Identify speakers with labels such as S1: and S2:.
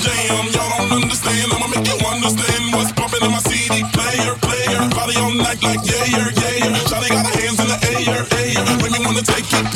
S1: jam. Y'all don't
S2: understand. I'ma make you
S3: understand what's bumping in my CD player, player. Body all night like yeah, yeah, yeah. Shawty got her hands in the air, air. When you wanna take it.